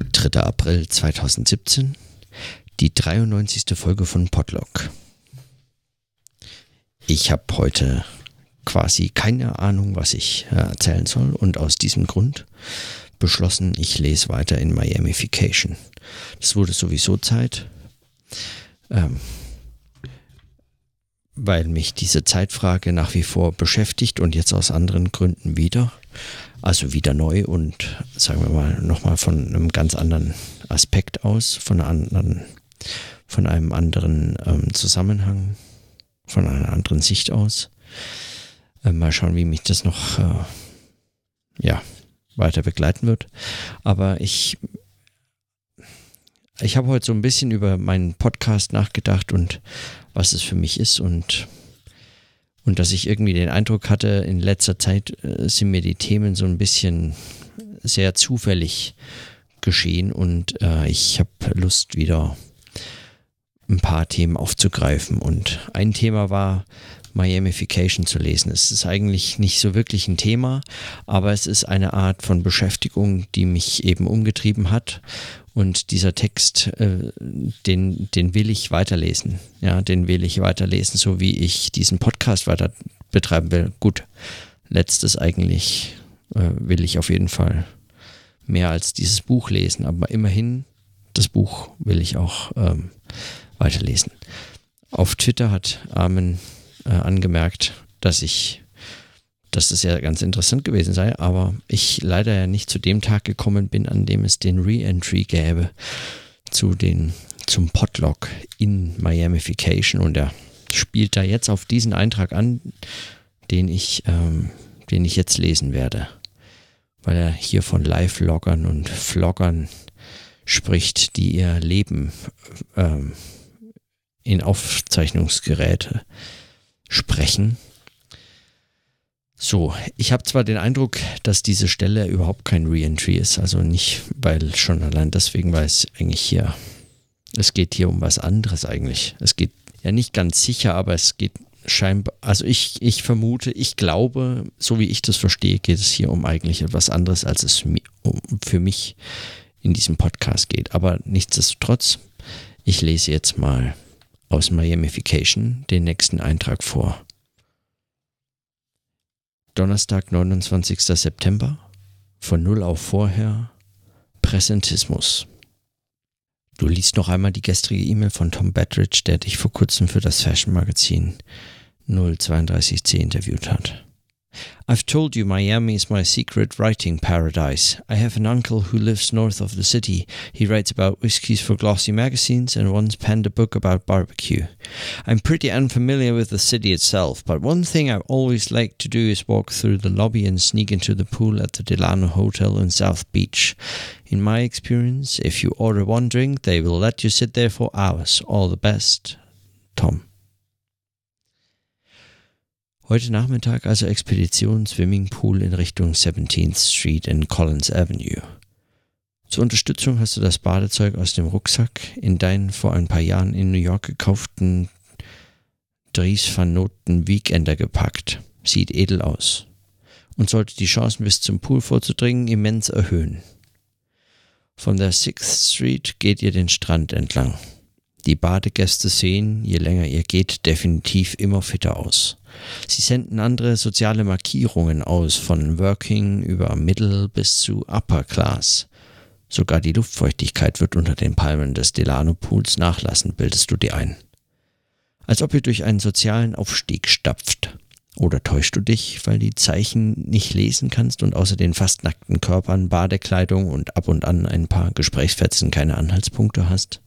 3. April 2017, die 93. Folge von Podlock. Ich habe heute quasi keine Ahnung, was ich äh, erzählen soll und aus diesem Grund beschlossen, ich lese weiter in Miamification. Es wurde sowieso Zeit, ähm, weil mich diese Zeitfrage nach wie vor beschäftigt und jetzt aus anderen Gründen wieder. Also wieder neu und sagen wir mal nochmal von einem ganz anderen Aspekt aus, von, anderen, von einem anderen ähm, Zusammenhang, von einer anderen Sicht aus. Äh, mal schauen, wie mich das noch äh, ja, weiter begleiten wird. Aber ich, ich habe heute so ein bisschen über meinen Podcast nachgedacht und was es für mich ist und und dass ich irgendwie den Eindruck hatte, in letzter Zeit äh, sind mir die Themen so ein bisschen sehr zufällig geschehen und äh, ich habe Lust wieder ein paar Themen aufzugreifen. Und ein Thema war Miamification zu lesen. Es ist eigentlich nicht so wirklich ein Thema, aber es ist eine Art von Beschäftigung, die mich eben umgetrieben hat. Und dieser Text, äh, den, den will ich weiterlesen. Ja, den will ich weiterlesen, so wie ich diesen Podcast weiter betreiben will. Gut, letztes eigentlich äh, will ich auf jeden Fall mehr als dieses Buch lesen, aber immerhin, das Buch will ich auch ähm, weiterlesen. Auf Twitter hat Armin äh, angemerkt, dass ich, dass es ja ganz interessant gewesen sei, aber ich leider ja nicht zu dem Tag gekommen bin, an dem es den Re-Entry gäbe zu den, zum Podlog in Miamification. Und er spielt da jetzt auf diesen Eintrag an, den ich, ähm, den ich jetzt lesen werde, weil er hier von Live-Loggern und Vloggern spricht, die ihr Leben ähm, in Aufzeichnungsgeräte sprechen. So, ich habe zwar den Eindruck, dass diese Stelle überhaupt kein Reentry ist, also nicht, weil schon allein deswegen, weil es eigentlich hier, es geht hier um was anderes eigentlich. Es geht ja nicht ganz sicher, aber es geht scheinbar, also ich, ich vermute, ich glaube, so wie ich das verstehe, geht es hier um eigentlich etwas anderes, als es für mich in diesem Podcast geht. Aber nichtsdestotrotz, ich lese jetzt mal aus Miamification den nächsten Eintrag vor. Donnerstag, 29. September, von Null auf vorher, Präsentismus. Du liest noch einmal die gestrige E-Mail von Tom Badridge, der dich vor kurzem für das Fashion Magazin 032C interviewt hat. I've told you Miami is my secret writing paradise. I have an uncle who lives north of the city. He writes about whiskies for glossy magazines and once penned a book about barbecue. I'm pretty unfamiliar with the city itself, but one thing I always like to do is walk through the lobby and sneak into the pool at the Delano Hotel in South Beach. In my experience, if you order one drink, they will let you sit there for hours. All the best, Tom. Heute Nachmittag also Expedition Swimmingpool in Richtung 17th Street in Collins Avenue. Zur Unterstützung hast du das Badezeug aus dem Rucksack in deinen vor ein paar Jahren in New York gekauften Dries van Noten Weekender gepackt. Sieht edel aus. Und sollte die Chancen bis zum Pool vorzudringen immens erhöhen. Von der 6th Street geht ihr den Strand entlang. Die Badegäste sehen, je länger ihr geht, definitiv immer fitter aus. Sie senden andere soziale Markierungen aus, von Working über Middle bis zu Upper Class. Sogar die Luftfeuchtigkeit wird unter den Palmen des Delano Pools nachlassen, bildest du dir ein. Als ob ihr durch einen sozialen Aufstieg stapft. Oder täuschst du dich, weil die Zeichen nicht lesen kannst und außer den fast nackten Körpern, Badekleidung und ab und an ein paar Gesprächsfetzen keine Anhaltspunkte hast?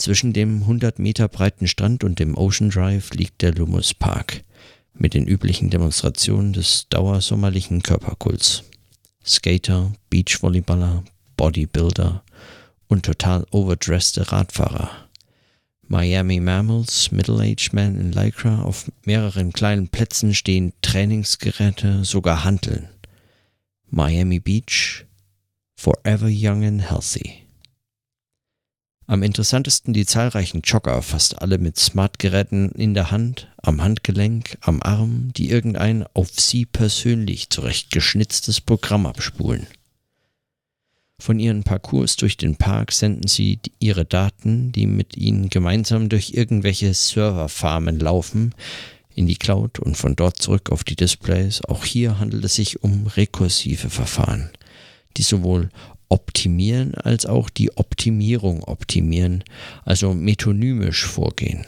Zwischen dem 100 Meter breiten Strand und dem Ocean Drive liegt der Lummus Park mit den üblichen Demonstrationen des dauersommerlichen Körperkults. Skater, Beachvolleyballer, Bodybuilder und total overdresste Radfahrer. Miami Mammals, Middle-aged Men in Lycra, auf mehreren kleinen Plätzen stehen Trainingsgeräte, sogar Hanteln. Miami Beach, forever young and healthy. Am interessantesten die zahlreichen Jogger, fast alle mit Smartgeräten in der Hand, am Handgelenk, am Arm, die irgendein auf sie persönlich zurechtgeschnitztes Programm abspulen. Von ihren Parcours durch den Park senden sie ihre Daten, die mit ihnen gemeinsam durch irgendwelche Serverfarmen laufen, in die Cloud und von dort zurück auf die Displays. Auch hier handelt es sich um rekursive Verfahren, die sowohl optimieren als auch die Optimierung optimieren, also metonymisch vorgehen.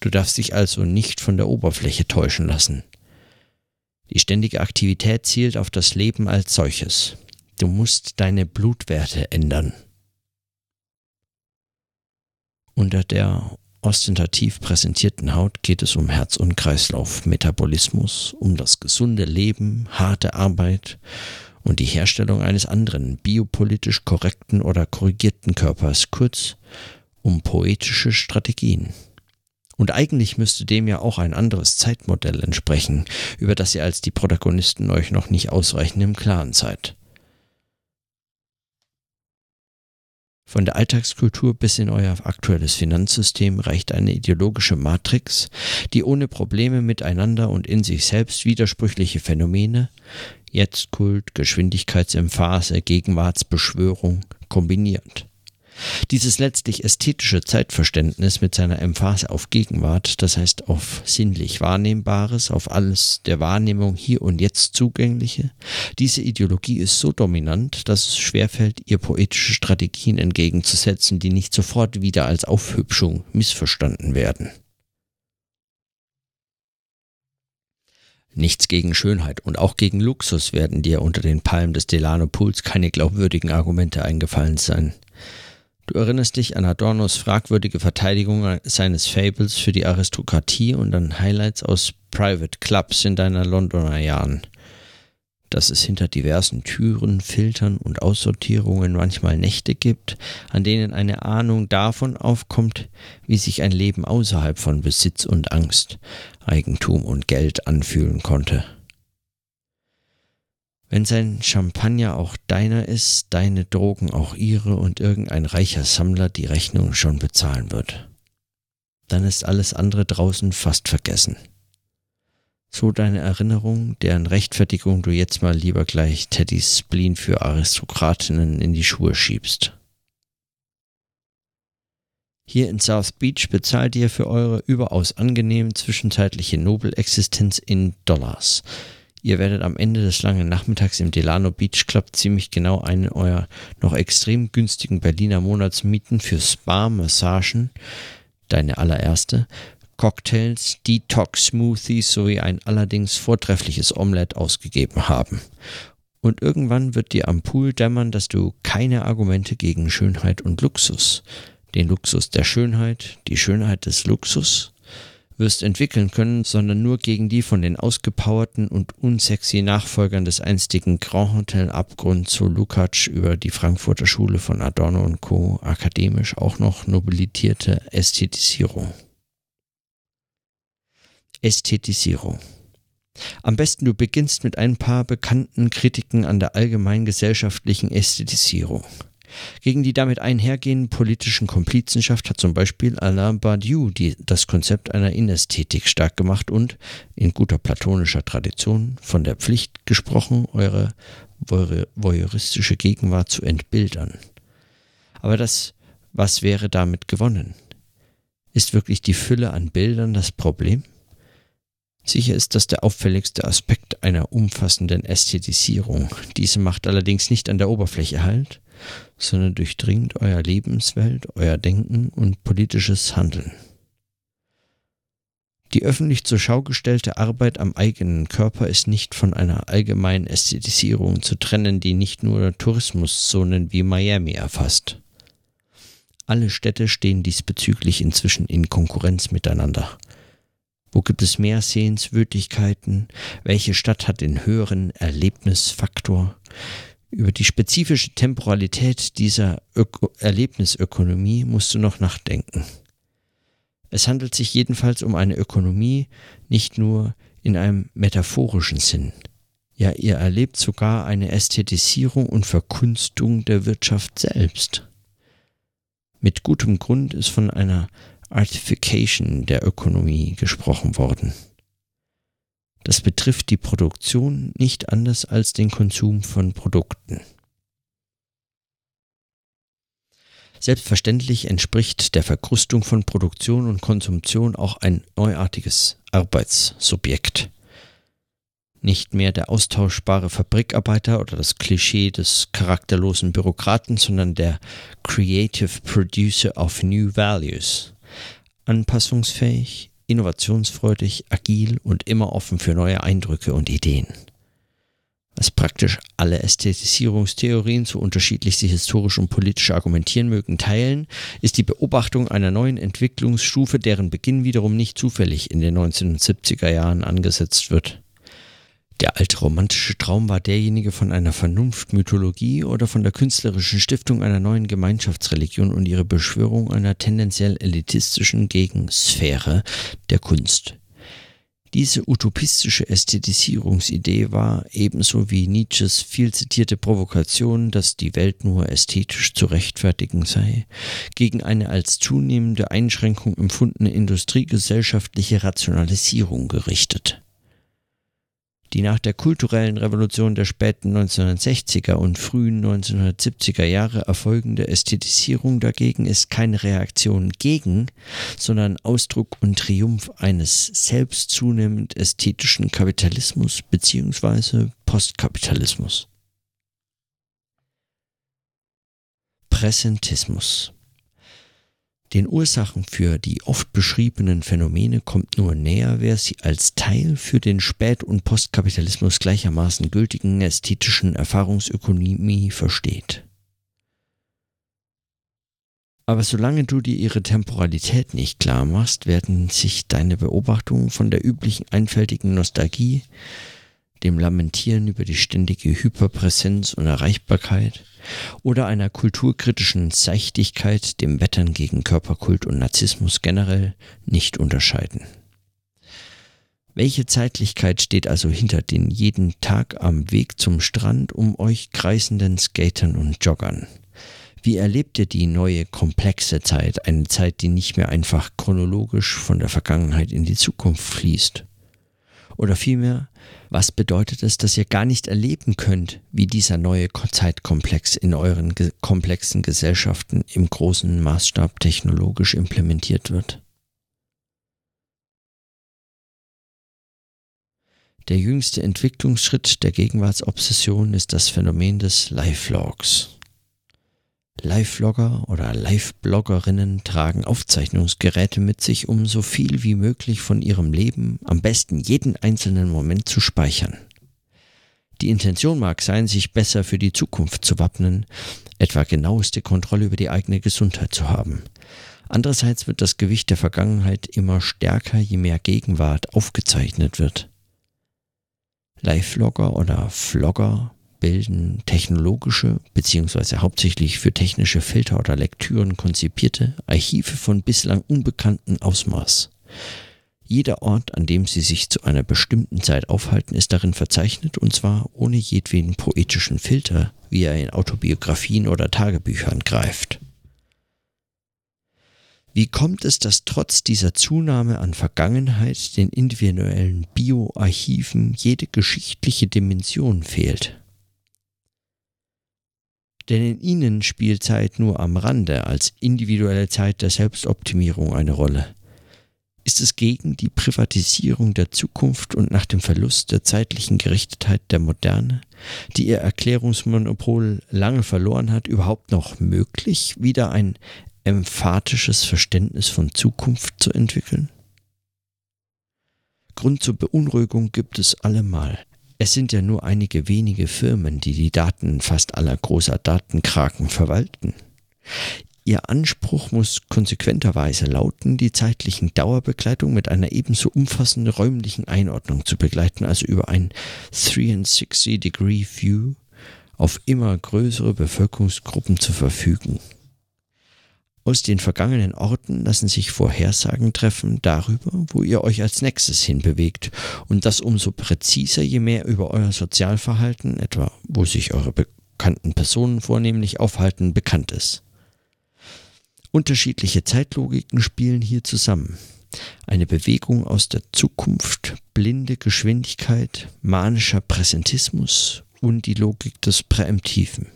Du darfst dich also nicht von der Oberfläche täuschen lassen. Die ständige Aktivität zielt auf das Leben als solches. Du musst deine Blutwerte ändern. Unter der ostentativ präsentierten Haut geht es um Herz- und Kreislauf, Metabolismus, um das gesunde Leben, harte Arbeit und die Herstellung eines anderen, biopolitisch korrekten oder korrigierten Körpers, kurz um poetische Strategien. Und eigentlich müsste dem ja auch ein anderes Zeitmodell entsprechen, über das ihr als die Protagonisten euch noch nicht ausreichend im Klaren seid. Von der Alltagskultur bis in euer aktuelles Finanzsystem reicht eine ideologische Matrix, die ohne Probleme miteinander und in sich selbst widersprüchliche Phänomene, Jetztkult, Geschwindigkeitsemphase, Gegenwartsbeschwörung kombiniert. Dieses letztlich ästhetische Zeitverständnis mit seiner Emphase auf Gegenwart, das heißt auf sinnlich Wahrnehmbares, auf alles der Wahrnehmung hier und jetzt zugängliche, diese Ideologie ist so dominant, dass es schwerfällt, ihr poetische Strategien entgegenzusetzen, die nicht sofort wieder als Aufhübschung missverstanden werden. Nichts gegen Schönheit und auch gegen Luxus werden dir unter den Palmen des Delano Pools keine glaubwürdigen Argumente eingefallen sein. Du erinnerst dich an Adornos fragwürdige Verteidigung seines Fables für die Aristokratie und an Highlights aus Private Clubs in deiner Londoner Jahren. Dass es hinter diversen Türen, Filtern und Aussortierungen manchmal Nächte gibt, an denen eine Ahnung davon aufkommt, wie sich ein Leben außerhalb von Besitz und Angst, Eigentum und Geld anfühlen konnte. Wenn sein Champagner auch deiner ist, deine Drogen auch ihre und irgendein reicher Sammler die Rechnung schon bezahlen wird. Dann ist alles andere draußen fast vergessen. So deine Erinnerung, deren Rechtfertigung du jetzt mal lieber gleich Teddys Spleen für Aristokratinnen in die Schuhe schiebst. Hier in South Beach bezahlt ihr für eure überaus angenehm zwischenzeitliche Nobelexistenz in Dollars, Ihr werdet am Ende des langen Nachmittags im Delano Beach Club ziemlich genau einen eurer noch extrem günstigen Berliner Monatsmieten für Spa-Massagen, deine allererste, Cocktails, Detox-Smoothies sowie ein allerdings vortreffliches Omelette ausgegeben haben. Und irgendwann wird dir am Pool dämmern, dass du keine Argumente gegen Schönheit und Luxus, den Luxus der Schönheit, die Schönheit des Luxus, wirst entwickeln können, sondern nur gegen die von den ausgepowerten und unsexy Nachfolgern des einstigen Grand Hotel Abgrund zu Lukács über die Frankfurter Schule von Adorno und Co. akademisch auch noch nobilitierte Ästhetisierung. Ästhetisierung. Am besten du beginnst mit ein paar bekannten Kritiken an der allgemeingesellschaftlichen Ästhetisierung. Gegen die damit einhergehenden politischen Komplizenschaft hat zum Beispiel Alain Badiou die, das Konzept einer Inästhetik stark gemacht und, in guter platonischer Tradition, von der Pflicht gesprochen, eure voyeuristische Gegenwart zu entbildern. Aber das, was wäre damit gewonnen? Ist wirklich die Fülle an Bildern das Problem? Sicher ist das der auffälligste Aspekt einer umfassenden Ästhetisierung. Diese macht allerdings nicht an der Oberfläche Halt, sondern durchdringt euer Lebenswelt, euer Denken und politisches Handeln. Die öffentlich zur Schau gestellte Arbeit am eigenen Körper ist nicht von einer allgemeinen Ästhetisierung zu trennen, die nicht nur Tourismuszonen wie Miami erfasst. Alle Städte stehen diesbezüglich inzwischen in Konkurrenz miteinander. Wo gibt es mehr Sehenswürdigkeiten? Welche Stadt hat den höheren Erlebnisfaktor? Über die spezifische Temporalität dieser Öko Erlebnisökonomie musst du noch nachdenken. Es handelt sich jedenfalls um eine Ökonomie nicht nur in einem metaphorischen Sinn. Ja, ihr erlebt sogar eine Ästhetisierung und Verkunstung der Wirtschaft selbst. Mit gutem Grund ist von einer Artification der Ökonomie gesprochen worden. Das betrifft die Produktion nicht anders als den Konsum von Produkten. Selbstverständlich entspricht der Verkrustung von Produktion und Konsumption auch ein neuartiges Arbeitssubjekt. Nicht mehr der austauschbare Fabrikarbeiter oder das Klischee des charakterlosen Bürokraten, sondern der Creative Producer of New Values. Anpassungsfähig, innovationsfreudig, agil und immer offen für neue Eindrücke und Ideen was praktisch alle Ästhetisierungstheorien, so unterschiedlich sie historisch und politisch argumentieren mögen, teilen, ist die Beobachtung einer neuen Entwicklungsstufe, deren Beginn wiederum nicht zufällig in den 1970er Jahren angesetzt wird. Der alte romantische Traum war derjenige von einer Vernunftmythologie oder von der künstlerischen Stiftung einer neuen Gemeinschaftsreligion und ihre Beschwörung einer tendenziell elitistischen Gegensphäre der Kunst. Diese utopistische Ästhetisierungsidee war ebenso wie Nietzsches viel zitierte Provokation, dass die Welt nur ästhetisch zu rechtfertigen sei, gegen eine als zunehmende Einschränkung empfundene industriegesellschaftliche Rationalisierung gerichtet. Die nach der kulturellen Revolution der späten 1960er und frühen 1970er Jahre erfolgende Ästhetisierung dagegen ist keine Reaktion gegen, sondern Ausdruck und Triumph eines selbst zunehmend ästhetischen Kapitalismus bzw. Postkapitalismus. Präsentismus den Ursachen für die oft beschriebenen Phänomene kommt nur näher, wer sie als Teil für den Spät- und Postkapitalismus gleichermaßen gültigen ästhetischen Erfahrungsökonomie versteht. Aber solange du dir ihre Temporalität nicht klar machst, werden sich deine Beobachtungen von der üblichen einfältigen Nostalgie, dem Lamentieren über die ständige Hyperpräsenz und Erreichbarkeit, oder einer kulturkritischen Seichtigkeit, dem Wettern gegen Körperkult und Narzissmus generell nicht unterscheiden. Welche Zeitlichkeit steht also hinter den jeden Tag am Weg zum Strand um euch kreisenden Skatern und Joggern? Wie erlebt ihr die neue komplexe Zeit, eine Zeit, die nicht mehr einfach chronologisch von der Vergangenheit in die Zukunft fließt? Oder vielmehr, was bedeutet es, dass ihr gar nicht erleben könnt, wie dieser neue Zeitkomplex in euren ge komplexen Gesellschaften im großen Maßstab technologisch implementiert wird? Der jüngste Entwicklungsschritt der Gegenwartsobsession ist das Phänomen des Lifelogs. Live-Vlogger oder Live-Bloggerinnen tragen Aufzeichnungsgeräte mit sich, um so viel wie möglich von ihrem Leben, am besten jeden einzelnen Moment zu speichern. Die Intention mag sein, sich besser für die Zukunft zu wappnen, etwa genaueste Kontrolle über die eigene Gesundheit zu haben. Andererseits wird das Gewicht der Vergangenheit immer stärker, je mehr Gegenwart aufgezeichnet wird. Live-Vlogger oder Vlogger bilden technologische bzw. hauptsächlich für technische Filter oder Lektüren konzipierte Archive von bislang unbekanntem Ausmaß. Jeder Ort, an dem sie sich zu einer bestimmten Zeit aufhalten, ist darin verzeichnet und zwar ohne jedweden poetischen Filter, wie er in Autobiografien oder Tagebüchern greift. Wie kommt es, dass trotz dieser Zunahme an Vergangenheit den individuellen Bioarchiven jede geschichtliche Dimension fehlt? Denn in ihnen spielt Zeit nur am Rande als individuelle Zeit der Selbstoptimierung eine Rolle. Ist es gegen die Privatisierung der Zukunft und nach dem Verlust der zeitlichen Gerichtetheit der Moderne, die ihr Erklärungsmonopol lange verloren hat, überhaupt noch möglich, wieder ein emphatisches Verständnis von Zukunft zu entwickeln? Grund zur Beunruhigung gibt es allemal. Es sind ja nur einige wenige Firmen, die die Daten fast aller großer Datenkraken verwalten. Ihr Anspruch muss konsequenterweise lauten, die zeitlichen Dauerbegleitung mit einer ebenso umfassenden räumlichen Einordnung zu begleiten, also über ein 360-Degree-View auf immer größere Bevölkerungsgruppen zu verfügen. Aus den vergangenen Orten lassen sich Vorhersagen treffen darüber, wo ihr euch als nächstes hinbewegt und das umso präziser, je mehr über euer Sozialverhalten, etwa wo sich eure bekannten Personen vornehmlich aufhalten, bekannt ist. Unterschiedliche Zeitlogiken spielen hier zusammen. Eine Bewegung aus der Zukunft, blinde Geschwindigkeit, manischer Präsentismus und die Logik des Präemptiven.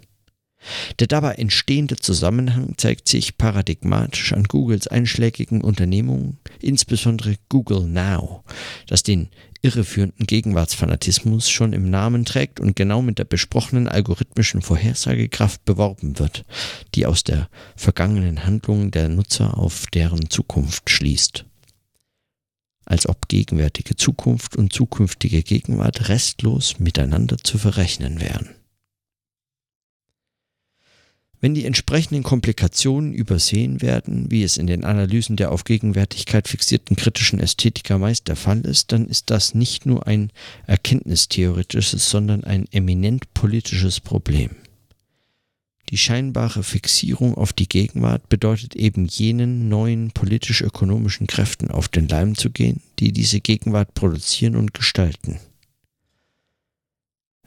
Der dabei entstehende Zusammenhang zeigt sich paradigmatisch an Googles einschlägigen Unternehmungen, insbesondere Google Now, das den irreführenden Gegenwartsfanatismus schon im Namen trägt und genau mit der besprochenen algorithmischen Vorhersagekraft beworben wird, die aus der vergangenen Handlung der Nutzer auf deren Zukunft schließt. Als ob gegenwärtige Zukunft und zukünftige Gegenwart restlos miteinander zu verrechnen wären. Wenn die entsprechenden Komplikationen übersehen werden, wie es in den Analysen der auf Gegenwärtigkeit fixierten kritischen Ästhetiker meist der Fall ist, dann ist das nicht nur ein erkenntnistheoretisches, sondern ein eminent politisches Problem. Die scheinbare Fixierung auf die Gegenwart bedeutet eben jenen neuen politisch-ökonomischen Kräften auf den Leim zu gehen, die diese Gegenwart produzieren und gestalten.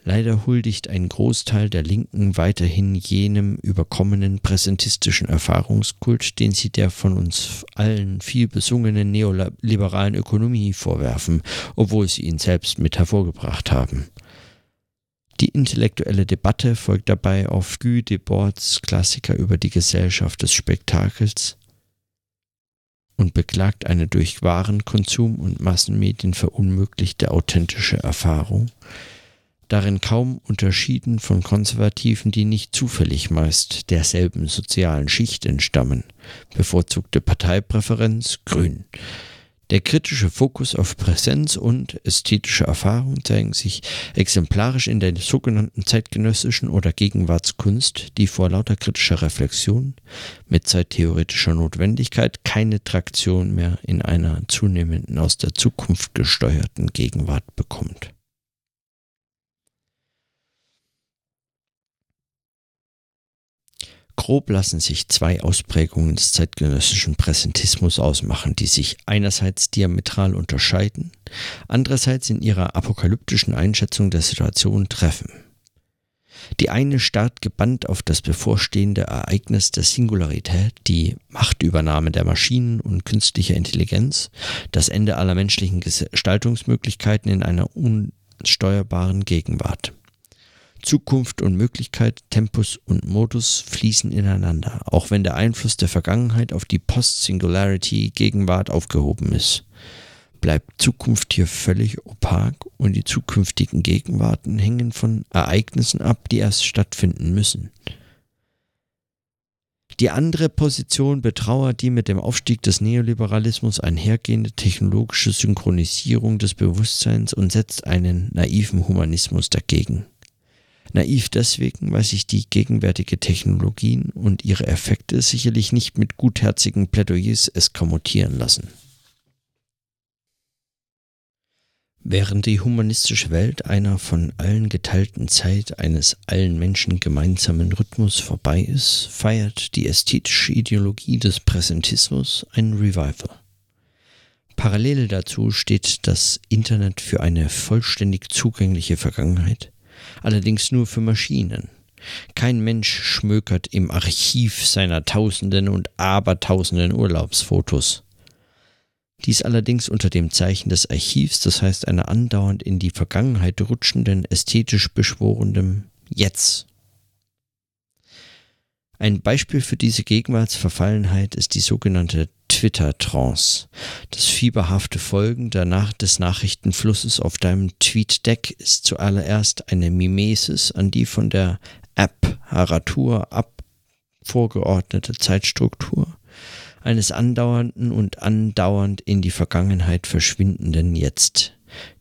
Leider huldigt ein Großteil der Linken weiterhin jenem überkommenen präsentistischen Erfahrungskult, den sie der von uns allen viel besungenen neoliberalen Ökonomie vorwerfen, obwohl sie ihn selbst mit hervorgebracht haben. Die intellektuelle Debatte folgt dabei auf Guy Debord's Klassiker über die Gesellschaft des Spektakels und beklagt eine durch Warenkonsum und Massenmedien verunmöglichte authentische Erfahrung, darin kaum unterschieden von Konservativen, die nicht zufällig meist derselben sozialen Schicht entstammen. Bevorzugte Parteipräferenz Grün. Der kritische Fokus auf Präsenz und ästhetische Erfahrung zeigen sich exemplarisch in der sogenannten zeitgenössischen oder Gegenwartskunst, die vor lauter kritischer Reflexion mit zeittheoretischer Notwendigkeit keine Traktion mehr in einer zunehmenden aus der Zukunft gesteuerten Gegenwart bekommt. Grob lassen sich zwei Ausprägungen des zeitgenössischen Präsentismus ausmachen, die sich einerseits diametral unterscheiden, andererseits in ihrer apokalyptischen Einschätzung der Situation treffen. Die eine starrt gebannt auf das bevorstehende Ereignis der Singularität, die Machtübernahme der Maschinen und künstlicher Intelligenz, das Ende aller menschlichen Gestaltungsmöglichkeiten in einer unsteuerbaren Gegenwart. Zukunft und Möglichkeit, Tempus und Modus fließen ineinander, auch wenn der Einfluss der Vergangenheit auf die Post-Singularity Gegenwart aufgehoben ist. Bleibt Zukunft hier völlig opak und die zukünftigen Gegenwarten hängen von Ereignissen ab, die erst stattfinden müssen. Die andere Position betrauert die mit dem Aufstieg des Neoliberalismus einhergehende technologische Synchronisierung des Bewusstseins und setzt einen naiven Humanismus dagegen. Naiv deswegen, weil sich die gegenwärtige Technologien und ihre Effekte sicherlich nicht mit gutherzigen Plädoyers eskamotieren lassen. Während die humanistische Welt einer von allen geteilten Zeit eines allen Menschen gemeinsamen Rhythmus vorbei ist, feiert die ästhetische Ideologie des Präsentismus ein Revival. Parallel dazu steht das Internet für eine vollständig zugängliche Vergangenheit, allerdings nur für Maschinen. Kein Mensch schmökert im Archiv seiner Tausenden und Abertausenden Urlaubsfotos. Dies allerdings unter dem Zeichen des Archivs, das heißt einer andauernd in die Vergangenheit rutschenden, ästhetisch beschworenen Jetzt. Ein Beispiel für diese Gegenwartsverfallenheit ist die sogenannte Twitter-Trance. Das fieberhafte Folgen der Nacht des Nachrichtenflusses auf deinem Tweet-Deck ist zuallererst eine Mimesis an die von der App Haratur ab vorgeordnete Zeitstruktur eines andauernden und andauernd in die Vergangenheit verschwindenden Jetzt.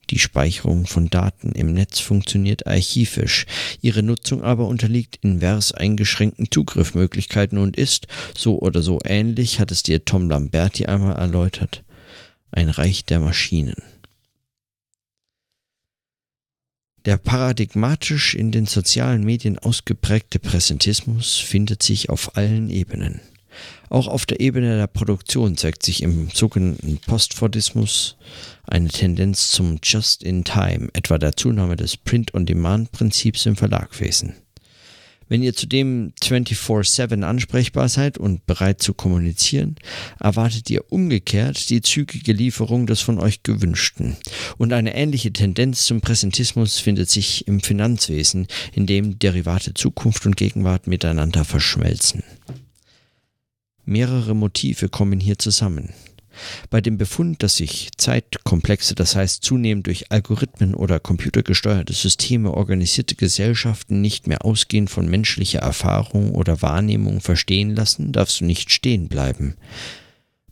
Die Speicherung von Daten im Netz funktioniert archivisch, ihre Nutzung aber unterliegt invers eingeschränkten Zugriffmöglichkeiten und ist, so oder so ähnlich, hat es dir Tom Lamberti einmal erläutert, ein Reich der Maschinen. Der paradigmatisch in den sozialen Medien ausgeprägte Präsentismus findet sich auf allen Ebenen. Auch auf der Ebene der Produktion zeigt sich im sogenannten Postfordismus eine Tendenz zum Just-in-Time, etwa der Zunahme des Print-on-Demand-Prinzips im Verlagwesen. Wenn ihr zudem 24/7 ansprechbar seid und bereit zu kommunizieren, erwartet ihr umgekehrt die zügige Lieferung des von euch gewünschten. Und eine ähnliche Tendenz zum Präsentismus findet sich im Finanzwesen, in dem Derivate Zukunft und Gegenwart miteinander verschmelzen. Mehrere Motive kommen hier zusammen. Bei dem Befund, dass sich zeitkomplexe, das heißt zunehmend durch Algorithmen oder computergesteuerte Systeme organisierte Gesellschaften nicht mehr ausgehend von menschlicher Erfahrung oder Wahrnehmung verstehen lassen, darfst du nicht stehen bleiben.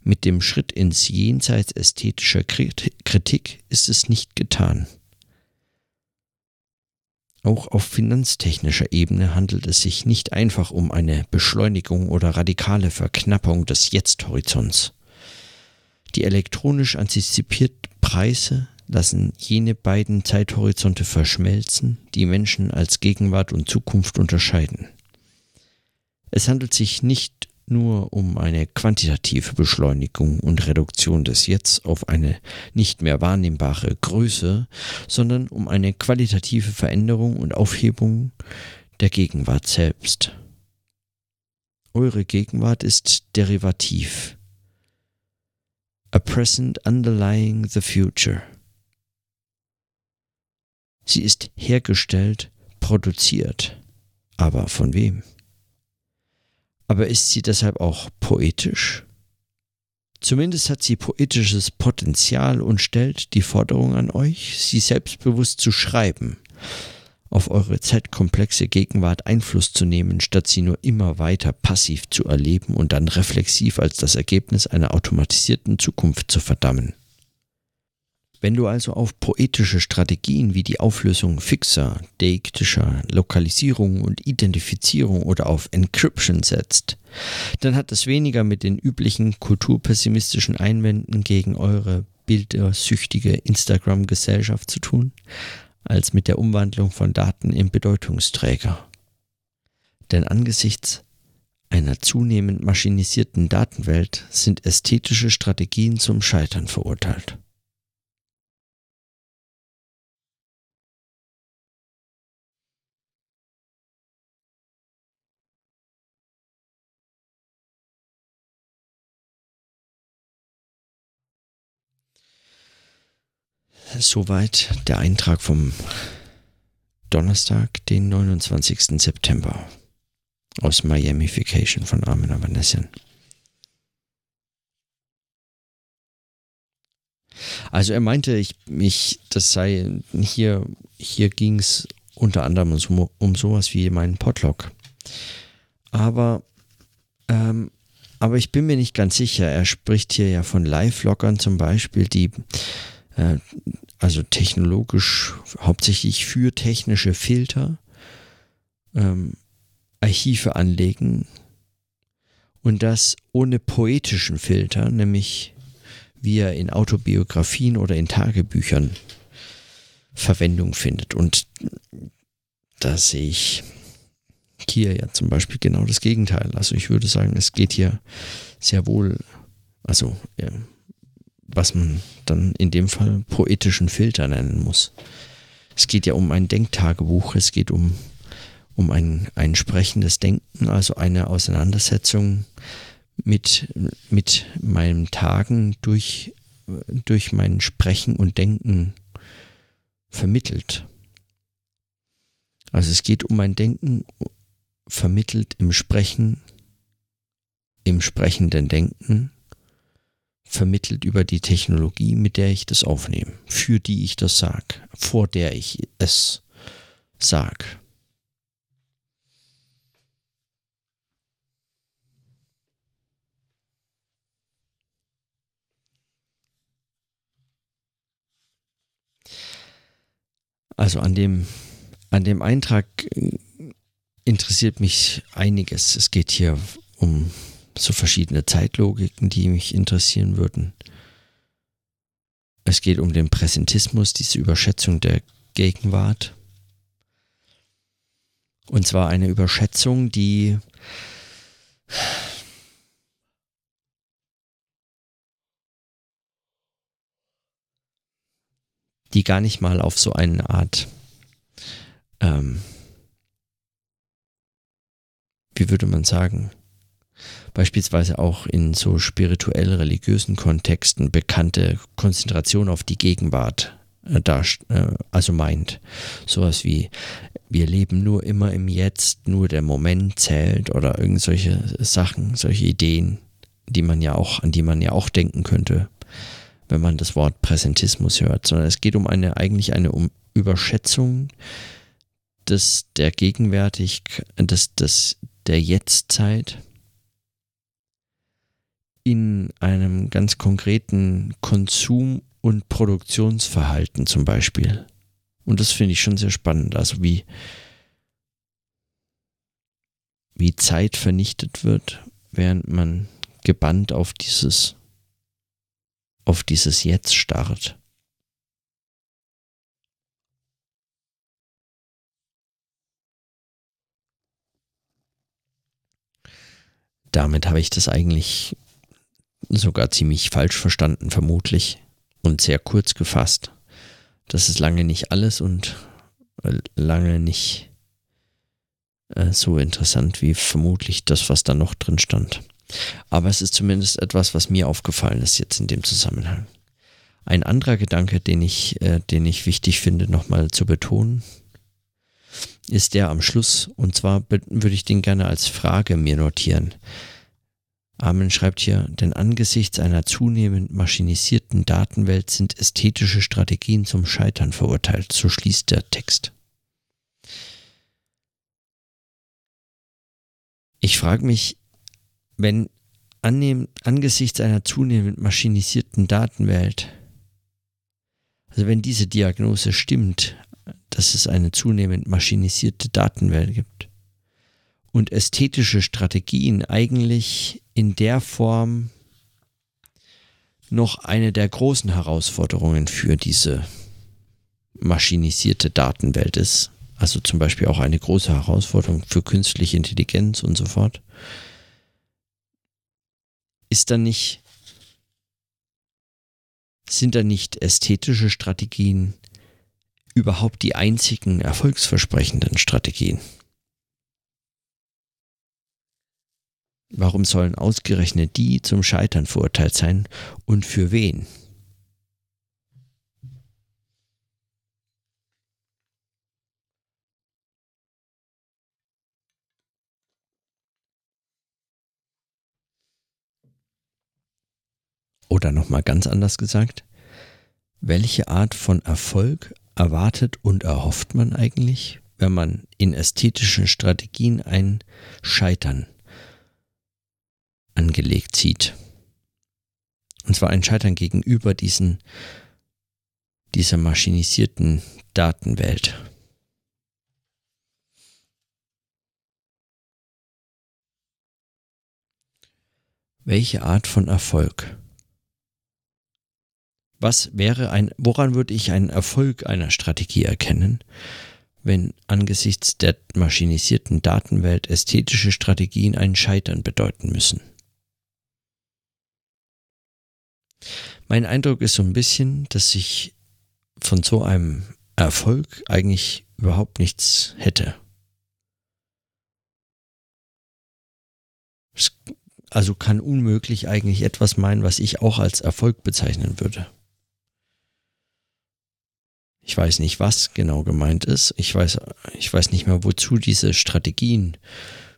Mit dem Schritt ins Jenseits ästhetischer Kritik ist es nicht getan. Auch auf finanztechnischer Ebene handelt es sich nicht einfach um eine Beschleunigung oder radikale Verknappung des Jetzt-Horizonts. Die elektronisch antizipierten Preise lassen jene beiden Zeithorizonte verschmelzen, die Menschen als Gegenwart und Zukunft unterscheiden. Es handelt sich nicht nur um eine quantitative Beschleunigung und Reduktion des Jetzt auf eine nicht mehr wahrnehmbare Größe, sondern um eine qualitative Veränderung und Aufhebung der Gegenwart selbst. Eure Gegenwart ist derivativ, a present underlying the future. Sie ist hergestellt, produziert. Aber von wem? Aber ist sie deshalb auch poetisch? Zumindest hat sie poetisches Potenzial und stellt die Forderung an euch, sie selbstbewusst zu schreiben, auf eure zeitkomplexe Gegenwart Einfluss zu nehmen, statt sie nur immer weiter passiv zu erleben und dann reflexiv als das Ergebnis einer automatisierten Zukunft zu verdammen. Wenn du also auf poetische Strategien wie die Auflösung fixer, deiktischer Lokalisierung und Identifizierung oder auf Encryption setzt, dann hat es weniger mit den üblichen kulturpessimistischen Einwänden gegen eure bildersüchtige Instagram-Gesellschaft zu tun, als mit der Umwandlung von Daten in Bedeutungsträger. Denn angesichts einer zunehmend maschinisierten Datenwelt sind ästhetische Strategien zum Scheitern verurteilt. Soweit der Eintrag vom Donnerstag, den 29. September aus Miamification von Armin Avanesian. Also er meinte, ich, ich, das sei hier, hier ging es unter anderem um, um sowas wie meinen Podlog. Aber, ähm, aber ich bin mir nicht ganz sicher. Er spricht hier ja von Live-Loggern zum Beispiel, die also technologisch hauptsächlich für technische Filter ähm, Archive anlegen und das ohne poetischen Filter, nämlich wie er in Autobiografien oder in Tagebüchern Verwendung findet. Und da sehe ich hier ja zum Beispiel genau das Gegenteil. Also ich würde sagen, es geht hier sehr wohl, also ja, was man dann in dem Fall poetischen Filter nennen muss. Es geht ja um ein Denktagebuch, es geht um, um ein, ein sprechendes Denken, also eine Auseinandersetzung mit, mit meinen Tagen durch, durch mein Sprechen und Denken vermittelt. Also es geht um mein Denken vermittelt im Sprechen, im sprechenden Denken vermittelt über die Technologie, mit der ich das aufnehme, für die ich das sag, vor der ich es sag. Also an dem, an dem Eintrag interessiert mich einiges. Es geht hier um so verschiedene Zeitlogiken, die mich interessieren würden. Es geht um den Präsentismus, diese Überschätzung der Gegenwart. Und zwar eine Überschätzung, die die gar nicht mal auf so eine Art ähm, wie würde man sagen, beispielsweise auch in so spirituell-religiösen Kontexten bekannte Konzentration auf die Gegenwart äh, äh, also meint. Sowas wie, wir leben nur immer im Jetzt, nur der Moment zählt oder irgendwelche Sachen, solche Ideen, die man ja auch, an die man ja auch denken könnte, wenn man das Wort Präsentismus hört, sondern es geht um eine, eigentlich eine um Überschätzung des, der Gegenwärtig, des, des, der Jetztzeit in einem ganz konkreten Konsum- und Produktionsverhalten zum Beispiel. Und das finde ich schon sehr spannend. Also wie, wie Zeit vernichtet wird, während man gebannt auf dieses, auf dieses Jetzt starrt. Damit habe ich das eigentlich sogar ziemlich falsch verstanden, vermutlich, und sehr kurz gefasst. Das ist lange nicht alles und äh, lange nicht äh, so interessant wie vermutlich das, was da noch drin stand. Aber es ist zumindest etwas, was mir aufgefallen ist jetzt in dem Zusammenhang. Ein anderer Gedanke, den ich, äh, den ich wichtig finde, nochmal zu betonen, ist der am Schluss. Und zwar würde ich den gerne als Frage mir notieren. Amen schreibt hier, denn angesichts einer zunehmend maschinisierten Datenwelt sind ästhetische Strategien zum Scheitern verurteilt. So schließt der Text. Ich frage mich, wenn annehm, angesichts einer zunehmend maschinisierten Datenwelt, also wenn diese Diagnose stimmt, dass es eine zunehmend maschinisierte Datenwelt gibt und ästhetische Strategien eigentlich in der Form noch eine der großen Herausforderungen für diese maschinisierte Datenwelt ist. Also zum Beispiel auch eine große Herausforderung für künstliche Intelligenz und so fort. Ist da nicht, sind da nicht ästhetische Strategien überhaupt die einzigen erfolgsversprechenden Strategien? Warum sollen ausgerechnet die zum Scheitern verurteilt sein und für wen? Oder nochmal ganz anders gesagt, welche Art von Erfolg erwartet und erhofft man eigentlich, wenn man in ästhetischen Strategien ein Scheitern angelegt sieht. Und zwar ein Scheitern gegenüber diesen, dieser maschinisierten Datenwelt. Welche Art von Erfolg? Was wäre ein, woran würde ich einen Erfolg einer Strategie erkennen, wenn angesichts der maschinisierten Datenwelt ästhetische Strategien ein Scheitern bedeuten müssen? Mein Eindruck ist so ein bisschen, dass ich von so einem Erfolg eigentlich überhaupt nichts hätte. Also kann unmöglich eigentlich etwas meinen, was ich auch als Erfolg bezeichnen würde. Ich weiß nicht, was genau gemeint ist. Ich weiß, ich weiß nicht mehr, wozu diese Strategien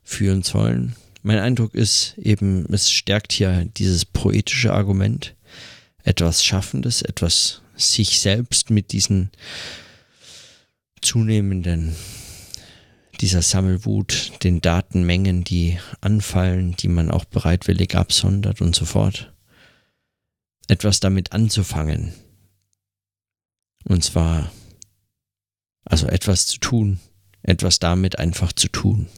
führen sollen. Mein Eindruck ist eben, es stärkt hier dieses poetische Argument, etwas Schaffendes, etwas sich selbst mit diesen zunehmenden, dieser Sammelwut, den Datenmengen, die anfallen, die man auch bereitwillig absondert und so fort, etwas damit anzufangen. Und zwar, also etwas zu tun, etwas damit einfach zu tun.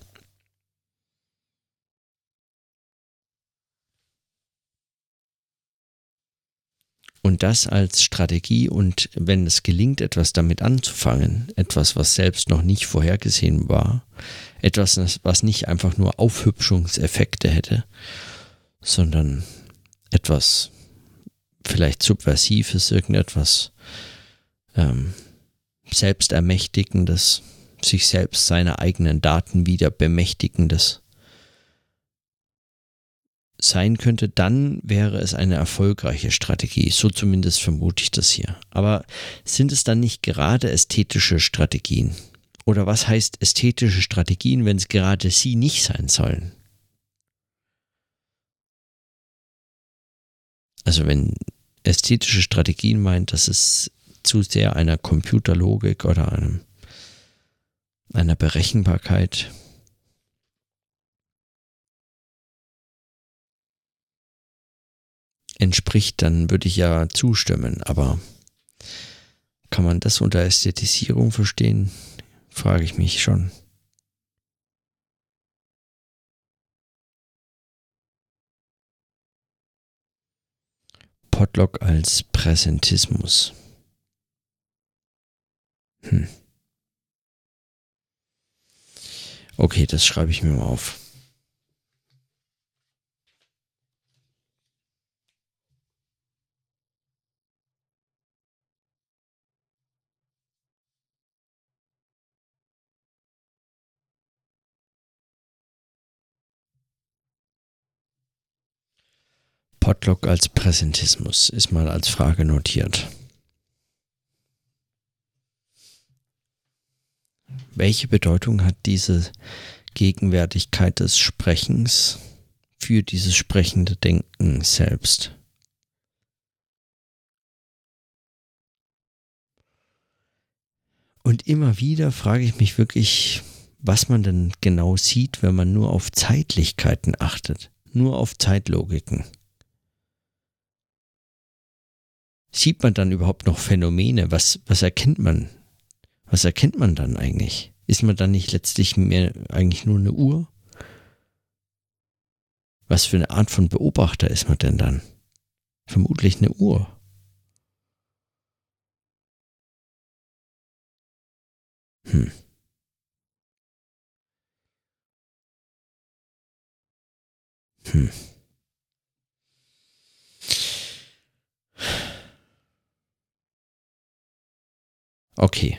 Und das als Strategie. Und wenn es gelingt, etwas damit anzufangen, etwas, was selbst noch nicht vorhergesehen war, etwas, was nicht einfach nur Aufhübschungseffekte hätte, sondern etwas vielleicht Subversives, irgendetwas ähm, Selbstermächtigendes, sich selbst seiner eigenen Daten wieder bemächtigendes, sein könnte, dann wäre es eine erfolgreiche Strategie. So zumindest vermute ich das hier. Aber sind es dann nicht gerade ästhetische Strategien? Oder was heißt ästhetische Strategien, wenn es gerade sie nicht sein sollen? Also wenn ästhetische Strategien meint, dass es zu sehr einer Computerlogik oder einem, einer Berechenbarkeit entspricht, dann würde ich ja zustimmen. Aber kann man das unter Ästhetisierung verstehen? Frage ich mich schon. Potlock als Präsentismus. Hm. Okay, das schreibe ich mir mal auf. Potluck als Präsentismus ist mal als Frage notiert. Welche Bedeutung hat diese Gegenwärtigkeit des Sprechens für dieses sprechende Denken selbst? Und immer wieder frage ich mich wirklich, was man denn genau sieht, wenn man nur auf Zeitlichkeiten achtet, nur auf Zeitlogiken. Sieht man dann überhaupt noch Phänomene? Was, was erkennt man? Was erkennt man dann eigentlich? Ist man dann nicht letztlich mehr eigentlich nur eine Uhr? Was für eine Art von Beobachter ist man denn dann? Vermutlich eine Uhr. Hm. Hm. Okay.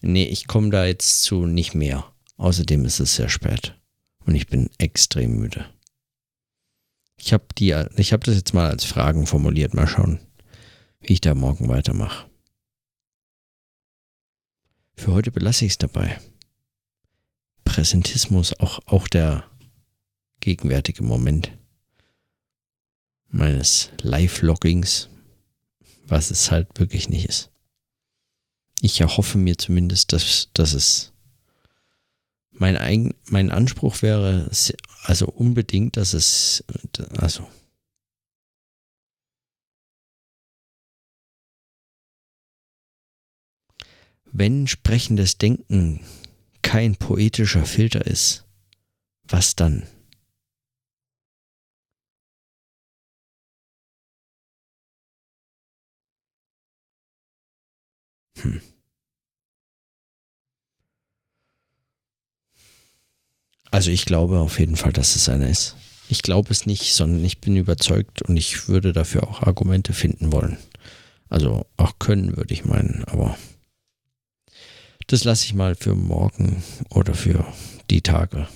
Nee, ich komme da jetzt zu nicht mehr. Außerdem ist es sehr spät. Und ich bin extrem müde. Ich habe die, das jetzt mal als Fragen formuliert. Mal schauen, wie ich da morgen weitermache. Für heute belasse ich es dabei. Präsentismus, auch, auch der gegenwärtige Moment meines Live-Loggings, was es halt wirklich nicht ist ich erhoffe mir zumindest, dass, dass es mein, eigen, mein Anspruch wäre, also unbedingt, dass es, also wenn sprechendes Denken kein poetischer Filter ist, was dann? Hm. Also ich glaube auf jeden Fall, dass es einer ist. Ich glaube es nicht, sondern ich bin überzeugt und ich würde dafür auch Argumente finden wollen. Also auch können, würde ich meinen, aber das lasse ich mal für morgen oder für die Tage.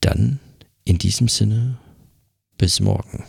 Dann in diesem Sinne, bis morgen.